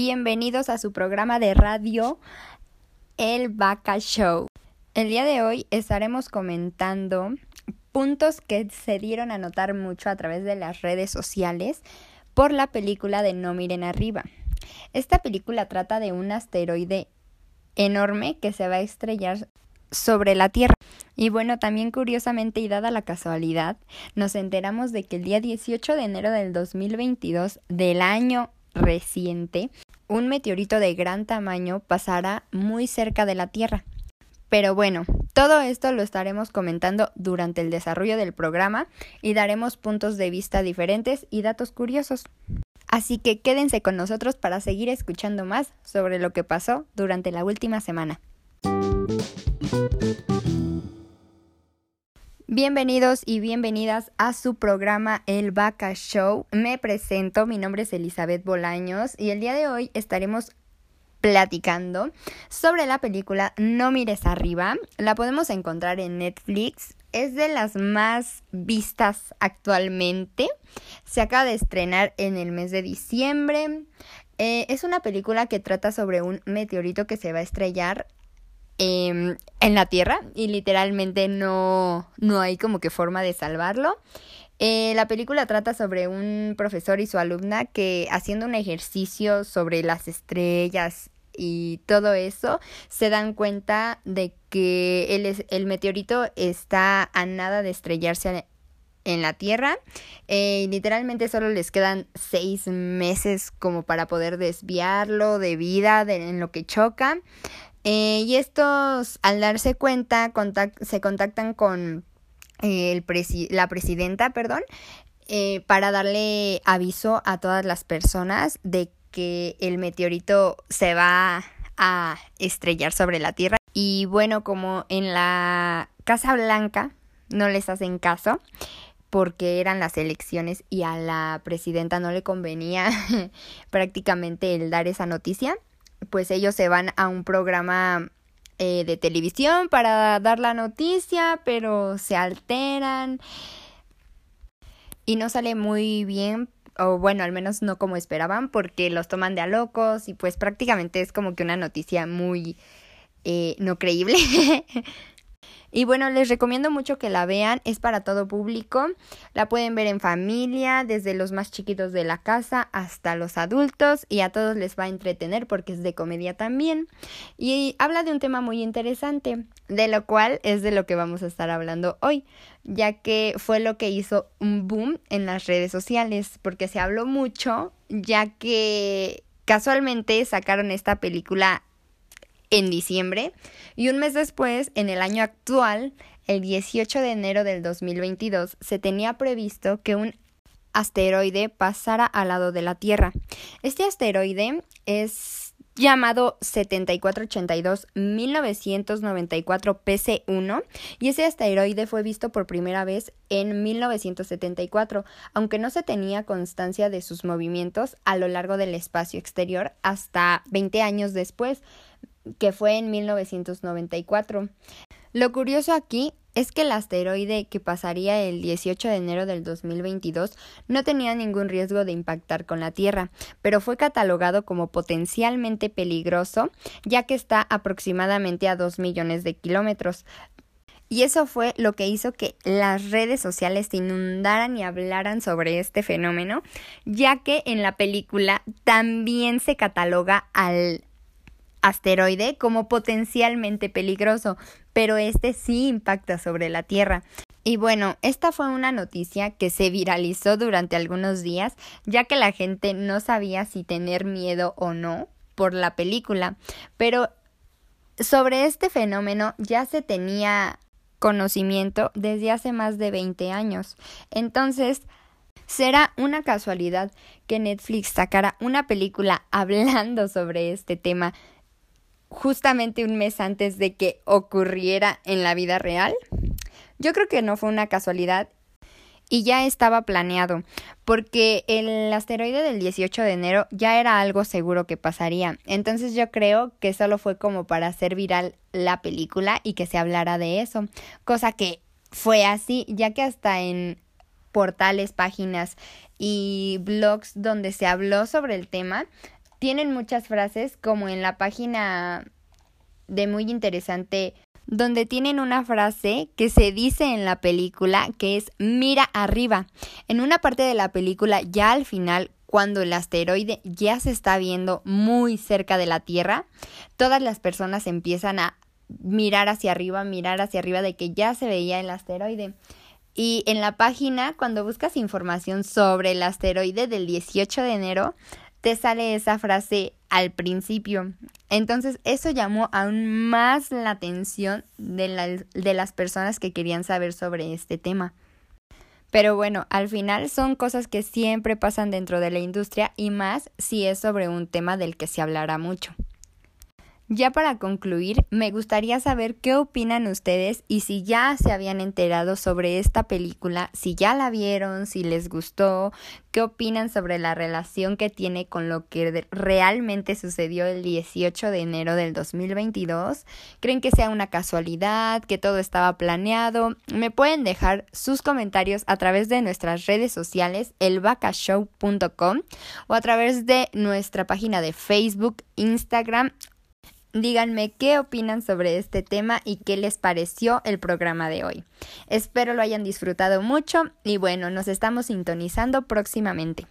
Bienvenidos a su programa de radio El Vaca Show. El día de hoy estaremos comentando puntos que se dieron a notar mucho a través de las redes sociales por la película de No miren arriba. Esta película trata de un asteroide enorme que se va a estrellar sobre la Tierra. Y bueno, también curiosamente y dada la casualidad, nos enteramos de que el día 18 de enero del 2022 del año reciente, un meteorito de gran tamaño pasará muy cerca de la Tierra. Pero bueno, todo esto lo estaremos comentando durante el desarrollo del programa y daremos puntos de vista diferentes y datos curiosos. Así que quédense con nosotros para seguir escuchando más sobre lo que pasó durante la última semana. Bienvenidos y bienvenidas a su programa El Vaca Show. Me presento, mi nombre es Elizabeth Bolaños y el día de hoy estaremos platicando sobre la película No mires arriba. La podemos encontrar en Netflix. Es de las más vistas actualmente. Se acaba de estrenar en el mes de diciembre. Eh, es una película que trata sobre un meteorito que se va a estrellar Em, en la Tierra y literalmente no, no hay como que forma de salvarlo. Eh, la película trata sobre un profesor y su alumna que haciendo un ejercicio sobre las estrellas y todo eso, se dan cuenta de que el, el meteorito está a nada de estrellarse en la Tierra. Eh, literalmente solo les quedan seis meses como para poder desviarlo de vida en lo que choca. Eh, y estos, al darse cuenta, se contactan con eh, el la presidenta, perdón, eh, para darle aviso a todas las personas de que el meteorito se va a estrellar sobre la Tierra. Y bueno, como en la Casa Blanca no les hacen caso, porque eran las elecciones y a la presidenta no le convenía prácticamente el dar esa noticia pues ellos se van a un programa eh, de televisión para dar la noticia, pero se alteran y no sale muy bien o bueno, al menos no como esperaban, porque los toman de a locos y pues prácticamente es como que una noticia muy eh, no creíble. Y bueno, les recomiendo mucho que la vean, es para todo público, la pueden ver en familia, desde los más chiquitos de la casa hasta los adultos y a todos les va a entretener porque es de comedia también. Y habla de un tema muy interesante, de lo cual es de lo que vamos a estar hablando hoy, ya que fue lo que hizo un boom en las redes sociales, porque se habló mucho, ya que casualmente sacaron esta película en diciembre y un mes después, en el año actual, el 18 de enero del 2022, se tenía previsto que un asteroide pasara al lado de la Tierra. Este asteroide es llamado 7482-1994 PC1 y ese asteroide fue visto por primera vez en 1974, aunque no se tenía constancia de sus movimientos a lo largo del espacio exterior hasta 20 años después, que fue en 1994. Lo curioso aquí es que el asteroide que pasaría el 18 de enero del 2022 no tenía ningún riesgo de impactar con la Tierra, pero fue catalogado como potencialmente peligroso, ya que está aproximadamente a 2 millones de kilómetros. Y eso fue lo que hizo que las redes sociales se inundaran y hablaran sobre este fenómeno, ya que en la película también se cataloga al asteroide como potencialmente peligroso, pero este sí impacta sobre la Tierra. Y bueno, esta fue una noticia que se viralizó durante algunos días, ya que la gente no sabía si tener miedo o no por la película, pero sobre este fenómeno ya se tenía conocimiento desde hace más de 20 años. Entonces, será una casualidad que Netflix sacara una película hablando sobre este tema justamente un mes antes de que ocurriera en la vida real? Yo creo que no fue una casualidad y ya estaba planeado, porque el asteroide del 18 de enero ya era algo seguro que pasaría. Entonces yo creo que solo fue como para hacer viral la película y que se hablara de eso, cosa que fue así, ya que hasta en portales, páginas y blogs donde se habló sobre el tema, tienen muchas frases como en la página de muy interesante donde tienen una frase que se dice en la película que es mira arriba. En una parte de la película ya al final cuando el asteroide ya se está viendo muy cerca de la Tierra, todas las personas empiezan a mirar hacia arriba, mirar hacia arriba de que ya se veía el asteroide. Y en la página, cuando buscas información sobre el asteroide del 18 de enero, te sale esa frase al principio. Entonces eso llamó aún más la atención de, de las personas que querían saber sobre este tema. Pero bueno, al final son cosas que siempre pasan dentro de la industria y más si es sobre un tema del que se hablará mucho. Ya para concluir, me gustaría saber qué opinan ustedes y si ya se habían enterado sobre esta película, si ya la vieron, si les gustó, qué opinan sobre la relación que tiene con lo que realmente sucedió el 18 de enero del 2022. ¿Creen que sea una casualidad, que todo estaba planeado? Me pueden dejar sus comentarios a través de nuestras redes sociales, elvacashow.com o a través de nuestra página de Facebook, Instagram Díganme qué opinan sobre este tema y qué les pareció el programa de hoy. Espero lo hayan disfrutado mucho y bueno, nos estamos sintonizando próximamente.